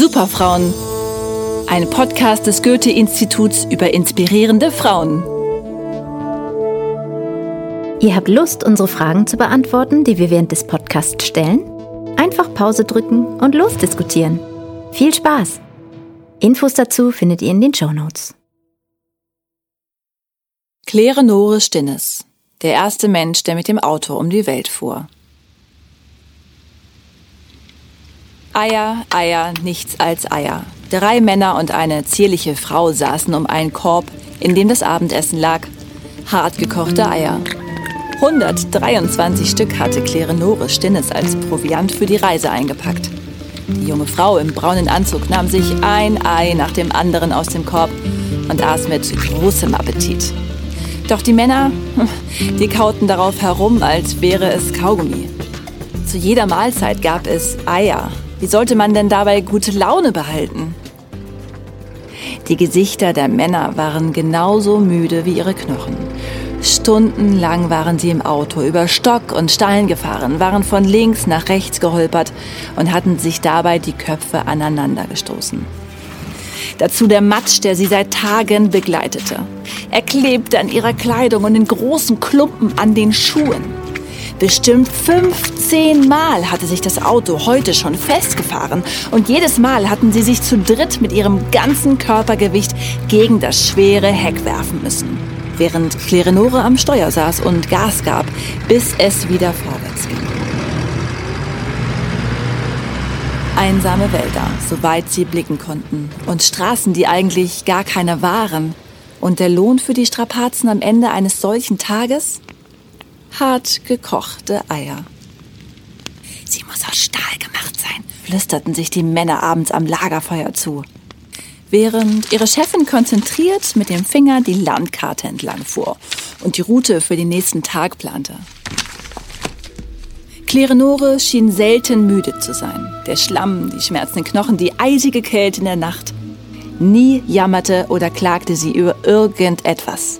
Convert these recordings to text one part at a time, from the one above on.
Superfrauen. Ein Podcast des Goethe-Instituts über inspirierende Frauen. Ihr habt Lust, unsere Fragen zu beantworten, die wir während des Podcasts stellen? Einfach Pause drücken und losdiskutieren. Viel Spaß! Infos dazu findet ihr in den Show Notes. Claire Nore Stinnes, der erste Mensch, der mit dem Auto um die Welt fuhr. Eier, Eier, nichts als Eier. Drei Männer und eine zierliche Frau saßen um einen Korb, in dem das Abendessen lag. Hart gekochte Eier. 123 Stück hatte Claire Nore Stinnes als Proviant für die Reise eingepackt. Die junge Frau im braunen Anzug nahm sich ein Ei nach dem anderen aus dem Korb und aß mit großem Appetit. Doch die Männer, die kauten darauf herum, als wäre es Kaugummi. Zu jeder Mahlzeit gab es Eier, wie sollte man denn dabei gute Laune behalten? Die Gesichter der Männer waren genauso müde wie ihre Knochen. Stundenlang waren sie im Auto über Stock und Stein gefahren, waren von links nach rechts geholpert und hatten sich dabei die Köpfe aneinander gestoßen. Dazu der Matsch, der sie seit Tagen begleitete. Er klebte an ihrer Kleidung und in großen Klumpen an den Schuhen. Bestimmt 15 Mal hatte sich das Auto heute schon festgefahren und jedes Mal hatten sie sich zu dritt mit ihrem ganzen Körpergewicht gegen das schwere Heck werfen müssen, während Klerenore am Steuer saß und Gas gab, bis es wieder vorwärts ging. Einsame Wälder, soweit sie blicken konnten, und Straßen, die eigentlich gar keine waren. Und der Lohn für die Strapazen am Ende eines solchen Tages? Hart gekochte Eier. Sie muss aus Stahl gemacht sein, flüsterten sich die Männer abends am Lagerfeuer zu, während ihre Chefin konzentriert mit dem Finger die Landkarte entlang fuhr und die Route für den nächsten Tag plante. Klerenore schien selten müde zu sein. Der Schlamm, die schmerzenden Knochen, die eisige Kälte in der Nacht. Nie jammerte oder klagte sie über irgendetwas.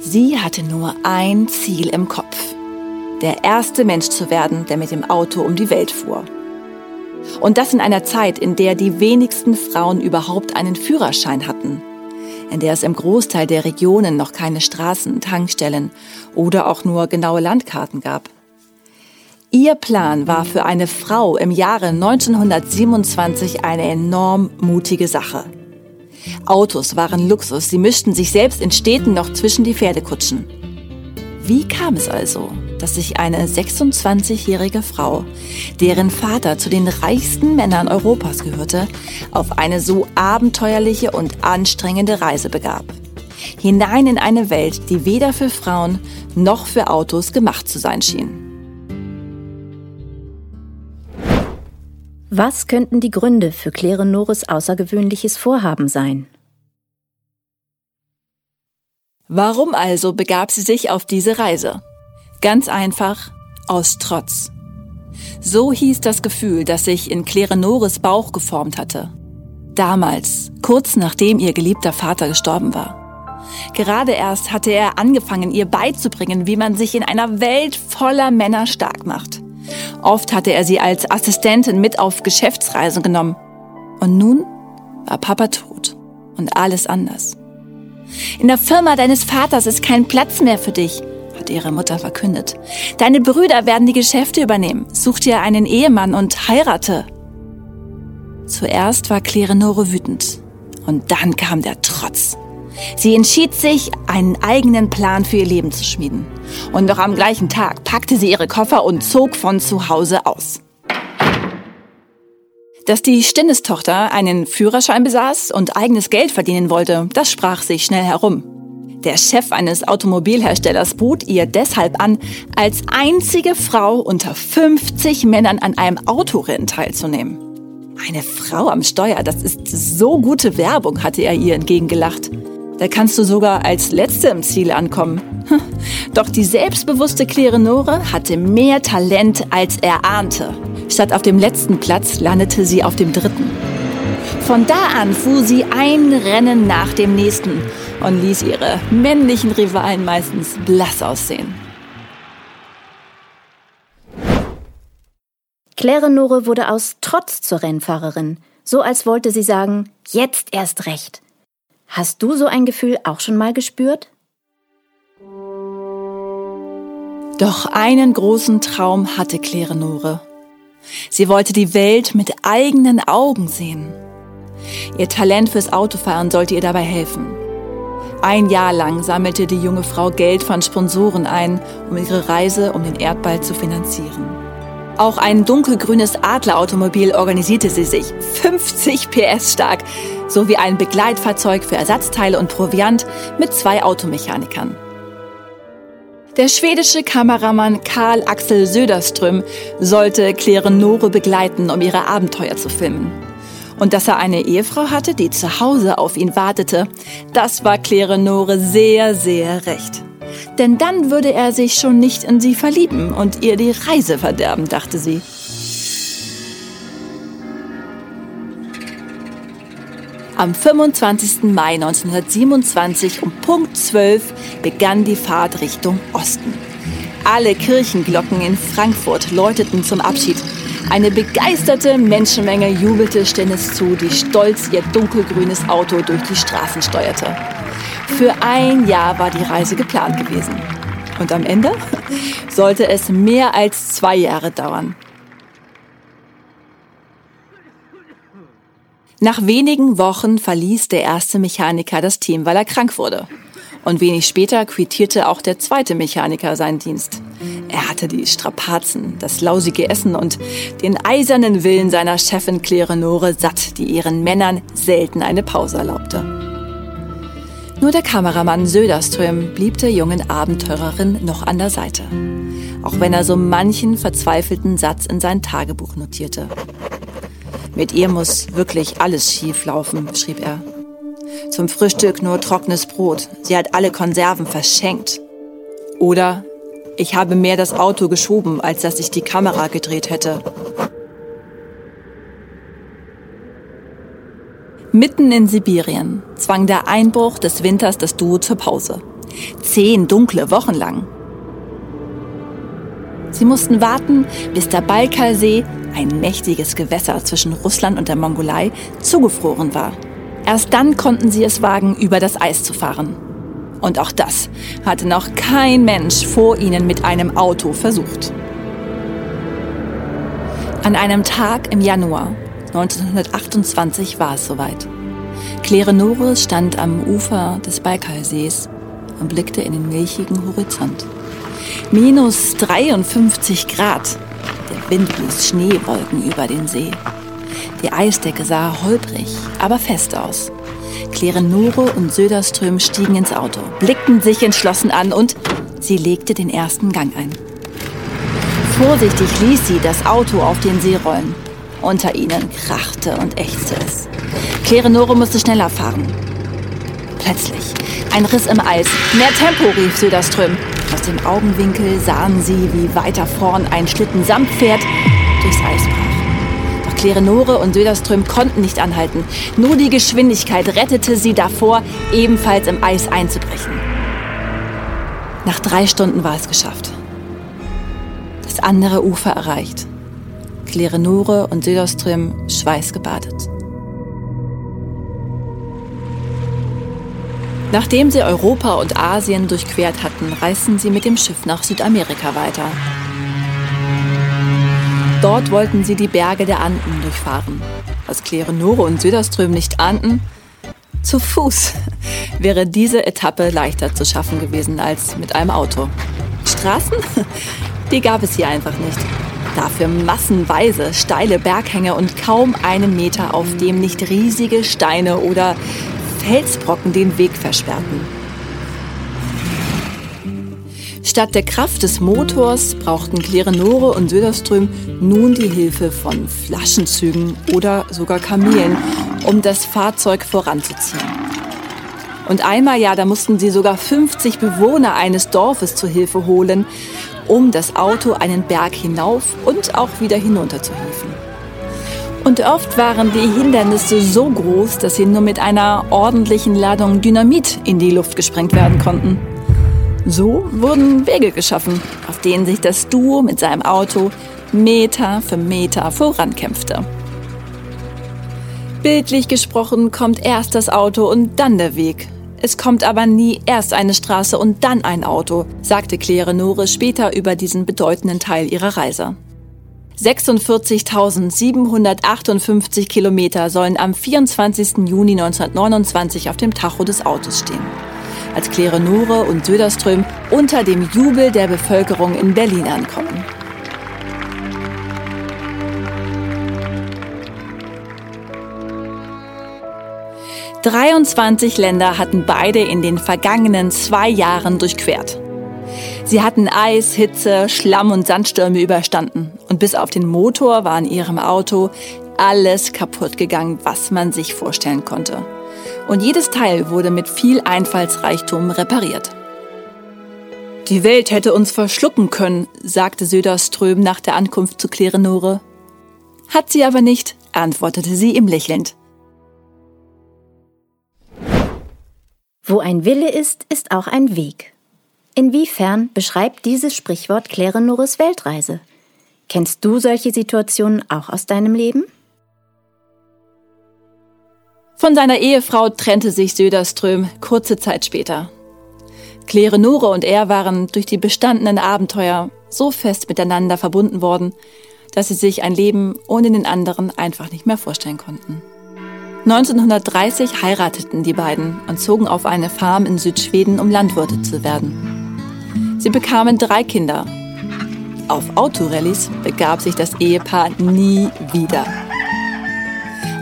Sie hatte nur ein Ziel im Kopf. Der erste Mensch zu werden, der mit dem Auto um die Welt fuhr. Und das in einer Zeit, in der die wenigsten Frauen überhaupt einen Führerschein hatten, in der es im Großteil der Regionen noch keine Straßen, Tankstellen oder auch nur genaue Landkarten gab. Ihr Plan war für eine Frau im Jahre 1927 eine enorm mutige Sache. Autos waren Luxus, sie mischten sich selbst in Städten noch zwischen die Pferdekutschen. Wie kam es also, dass sich eine 26-jährige Frau, deren Vater zu den reichsten Männern Europas gehörte, auf eine so abenteuerliche und anstrengende Reise begab? Hinein in eine Welt, die weder für Frauen noch für Autos gemacht zu sein schien. Was könnten die Gründe für Claire Nores außergewöhnliches Vorhaben sein? Warum also begab sie sich auf diese Reise? Ganz einfach aus Trotz. So hieß das Gefühl, das sich in Claire Nores Bauch geformt hatte. Damals, kurz nachdem ihr geliebter Vater gestorben war. Gerade erst hatte er angefangen, ihr beizubringen, wie man sich in einer Welt voller Männer stark macht. Oft hatte er sie als Assistentin mit auf Geschäftsreisen genommen. Und nun war Papa tot und alles anders. In der Firma deines Vaters ist kein Platz mehr für dich, hat ihre Mutter verkündet. Deine Brüder werden die Geschäfte übernehmen. Such dir einen Ehemann und heirate. Zuerst war Klerenore wütend. Und dann kam der Trotz. Sie entschied sich, einen eigenen Plan für ihr Leben zu schmieden. Und noch am gleichen Tag packte sie ihre Koffer und zog von zu Hause aus. Dass die Stinnes-Tochter einen Führerschein besaß und eigenes Geld verdienen wollte, das sprach sich schnell herum. Der Chef eines Automobilherstellers bot ihr deshalb an, als einzige Frau unter 50 Männern an einem Autorennen teilzunehmen. Eine Frau am Steuer, das ist so gute Werbung, hatte er ihr entgegengelacht. Da kannst du sogar als Letzte im Ziel ankommen. Hm. Doch die selbstbewusste Klerenore hatte mehr Talent, als er ahnte. Statt auf dem letzten Platz landete sie auf dem dritten. Von da an fuhr sie ein Rennen nach dem nächsten und ließ ihre männlichen Rivalen meistens blass aussehen. Claire Nore wurde aus Trotz zur Rennfahrerin. So als wollte sie sagen, jetzt erst recht. Hast du so ein Gefühl auch schon mal gespürt? Doch einen großen Traum hatte Klerenore. Sie wollte die Welt mit eigenen Augen sehen. Ihr Talent fürs Autofahren sollte ihr dabei helfen. Ein Jahr lang sammelte die junge Frau Geld von Sponsoren ein, um ihre Reise um den Erdball zu finanzieren. Auch ein dunkelgrünes Adlerautomobil organisierte sie sich, 50 PS stark, sowie ein Begleitfahrzeug für Ersatzteile und Proviant mit zwei Automechanikern. Der schwedische Kameramann Karl Axel Söderström sollte Klerenore begleiten, um ihre Abenteuer zu filmen. Und dass er eine Ehefrau hatte, die zu Hause auf ihn wartete, das war Klerenore sehr, sehr recht. Denn dann würde er sich schon nicht in sie verlieben und ihr die Reise verderben, dachte sie. Am 25. Mai 1927 um Punkt 12 begann die Fahrt Richtung Osten. Alle Kirchenglocken in Frankfurt läuteten zum Abschied. Eine begeisterte Menschenmenge jubelte Stennis zu, die stolz ihr dunkelgrünes Auto durch die Straßen steuerte. Für ein Jahr war die Reise geplant gewesen. Und am Ende sollte es mehr als zwei Jahre dauern. Nach wenigen Wochen verließ der erste Mechaniker das Team, weil er krank wurde. Und wenig später quittierte auch der zweite Mechaniker seinen Dienst. Er hatte die Strapazen, das lausige Essen und den eisernen Willen seiner Chefin Klerenore satt, die ihren Männern selten eine Pause erlaubte. Nur der Kameramann Söderström blieb der jungen Abenteurerin noch an der Seite, auch wenn er so manchen verzweifelten Satz in sein Tagebuch notierte. Mit ihr muss wirklich alles schief laufen, schrieb er. Zum Frühstück nur trockenes Brot. Sie hat alle Konserven verschenkt. Oder ich habe mehr das Auto geschoben, als dass ich die Kamera gedreht hätte. Mitten in Sibirien zwang der Einbruch des Winters das Duo zur Pause. Zehn dunkle Wochen lang. Sie mussten warten, bis der Baikalsee, ein mächtiges Gewässer zwischen Russland und der Mongolei, zugefroren war. Erst dann konnten sie es wagen, über das Eis zu fahren. Und auch das hatte noch kein Mensch vor ihnen mit einem Auto versucht. An einem Tag im Januar 1928 war es soweit. Klerenore stand am Ufer des Baikalsees und blickte in den milchigen Horizont. Minus 53 Grad. Der Wind blies Schneewolken über den See. Die Eisdecke sah holprig, aber fest aus. Klerenore und Söderström stiegen ins Auto, blickten sich entschlossen an und sie legte den ersten Gang ein. Vorsichtig ließ sie das Auto auf den See rollen. Unter ihnen krachte und ächzte es. Klerenore musste schneller fahren. Plötzlich ein Riss im Eis. Mehr Tempo, rief Söderström. Aus dem Augenwinkel sahen sie, wie weiter vorn ein Schlitten samt Pferd durchs Eis brach. Doch Klerenore und Söderström konnten nicht anhalten. Nur die Geschwindigkeit rettete sie davor, ebenfalls im Eis einzubrechen. Nach drei Stunden war es geschafft. Das andere Ufer erreicht. Klerenore und Söderström schweißgebadet. Nachdem sie Europa und Asien durchquert hatten, reisten sie mit dem Schiff nach Südamerika weiter. Dort wollten sie die Berge der Anden durchfahren. Was Klerenore und Söderström nicht ahnten, zu Fuß wäre diese Etappe leichter zu schaffen gewesen als mit einem Auto. Straßen? Die gab es hier einfach nicht. Dafür massenweise steile Berghänge und kaum einen Meter, auf dem nicht riesige Steine oder Felsbrocken den Weg versperrten. Statt der Kraft des Motors brauchten Klerenore und Söderström nun die Hilfe von Flaschenzügen oder sogar Kamelen, um das Fahrzeug voranzuziehen. Und einmal, ja, da mussten sie sogar 50 Bewohner eines Dorfes zur Hilfe holen, um das Auto einen Berg hinauf und auch wieder hinunter zu hieven. Und oft waren die Hindernisse so groß, dass sie nur mit einer ordentlichen Ladung Dynamit in die Luft gesprengt werden konnten. So wurden Wege geschaffen, auf denen sich das Duo mit seinem Auto Meter für Meter vorankämpfte. Bildlich gesprochen kommt erst das Auto und dann der Weg. Es kommt aber nie erst eine Straße und dann ein Auto, sagte Claire Nore später über diesen bedeutenden Teil ihrer Reise. 46.758 Kilometer sollen am 24. Juni 1929 auf dem Tacho des Autos stehen. Als Claire Nore und Söderström unter dem Jubel der Bevölkerung in Berlin ankommen. 23 Länder hatten beide in den vergangenen zwei Jahren durchquert. Sie hatten Eis, Hitze, Schlamm und Sandstürme überstanden. Und bis auf den Motor war in ihrem Auto alles kaputt gegangen, was man sich vorstellen konnte. Und jedes Teil wurde mit viel Einfallsreichtum repariert. Die Welt hätte uns verschlucken können, sagte Söderström nach der Ankunft zu Klerenore. Hat sie aber nicht, antwortete sie ihm lächelnd. Wo ein Wille ist, ist auch ein Weg. Inwiefern beschreibt dieses Sprichwort Claire Norris Weltreise? Kennst du solche Situationen auch aus deinem Leben? Von seiner Ehefrau trennte sich Söderström kurze Zeit später. Claire Nore und er waren durch die bestandenen Abenteuer so fest miteinander verbunden worden, dass sie sich ein Leben ohne den anderen einfach nicht mehr vorstellen konnten. 1930 heirateten die beiden und zogen auf eine Farm in Südschweden, um Landwirte zu werden. Sie bekamen drei Kinder. Auf Autorallies begab sich das Ehepaar nie wieder.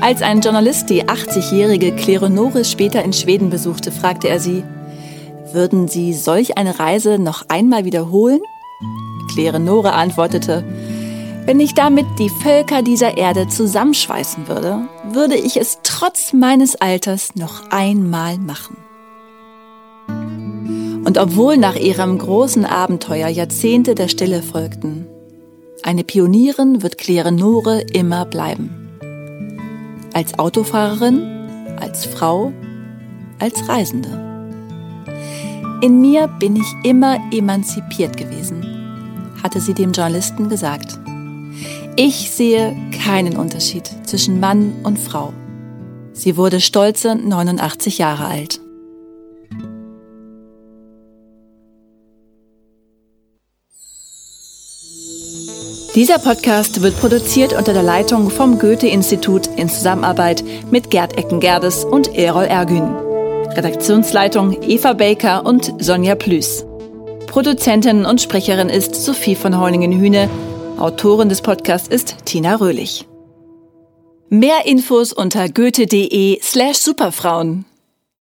Als ein Journalist die 80-jährige Claire Norris später in Schweden besuchte, fragte er sie, würden Sie solch eine Reise noch einmal wiederholen? Claire Nore antwortete, wenn ich damit die Völker dieser Erde zusammenschweißen würde, würde ich es trotz meines Alters noch einmal machen. Und obwohl nach ihrem großen Abenteuer Jahrzehnte der Stille folgten, eine Pionierin wird Claire Nore immer bleiben. Als Autofahrerin, als Frau, als Reisende. In mir bin ich immer emanzipiert gewesen, hatte sie dem Journalisten gesagt. Ich sehe keinen Unterschied zwischen Mann und Frau. Sie wurde stolze 89 Jahre alt. Dieser Podcast wird produziert unter der Leitung vom Goethe-Institut in Zusammenarbeit mit Gerd Eckengerdes und Erol Ergün. Redaktionsleitung Eva Baker und Sonja Plüß. Produzentin und Sprecherin ist Sophie von Heuningen-Hühne Autorin des Podcasts ist Tina Röhlich. Mehr Infos unter goethe.de slash superfrauen.